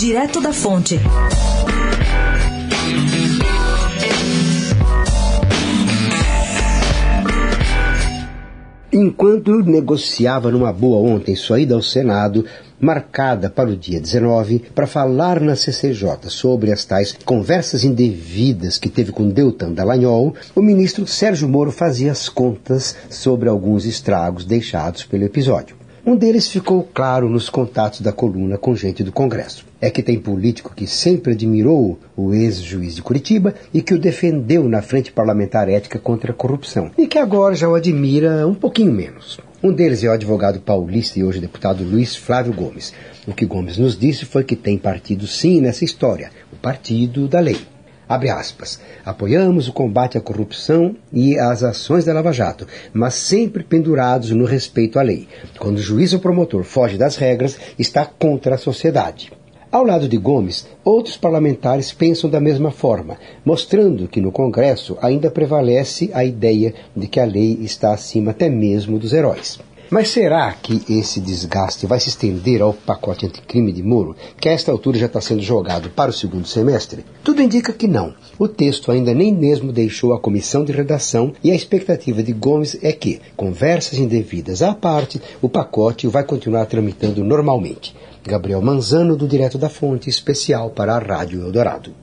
Direto da Fonte. Enquanto negociava numa boa ontem sua ida ao Senado, marcada para o dia 19, para falar na CCJ sobre as tais conversas indevidas que teve com Deltan Dallagnol, o ministro Sérgio Moro fazia as contas sobre alguns estragos deixados pelo episódio. Um deles ficou claro nos contatos da coluna com gente do Congresso. É que tem político que sempre admirou o ex-juiz de Curitiba e que o defendeu na Frente Parlamentar Ética contra a Corrupção, e que agora já o admira um pouquinho menos. Um deles é o advogado paulista e hoje deputado Luiz Flávio Gomes. O que Gomes nos disse foi que tem partido sim nessa história, o partido da lei. Abre aspas. Apoiamos o combate à corrupção e às ações da Lava Jato, mas sempre pendurados no respeito à lei. Quando o juiz ou promotor foge das regras, está contra a sociedade. Ao lado de Gomes, outros parlamentares pensam da mesma forma, mostrando que no Congresso ainda prevalece a ideia de que a lei está acima até mesmo dos heróis. Mas será que esse desgaste vai se estender ao pacote anticrime de Moro, que a esta altura já está sendo jogado para o segundo semestre? Tudo indica que não. O texto ainda nem mesmo deixou a comissão de redação e a expectativa de Gomes é que, conversas indevidas à parte, o pacote vai continuar tramitando normalmente. Gabriel Manzano, do Direto da Fonte, especial para a Rádio Eldorado.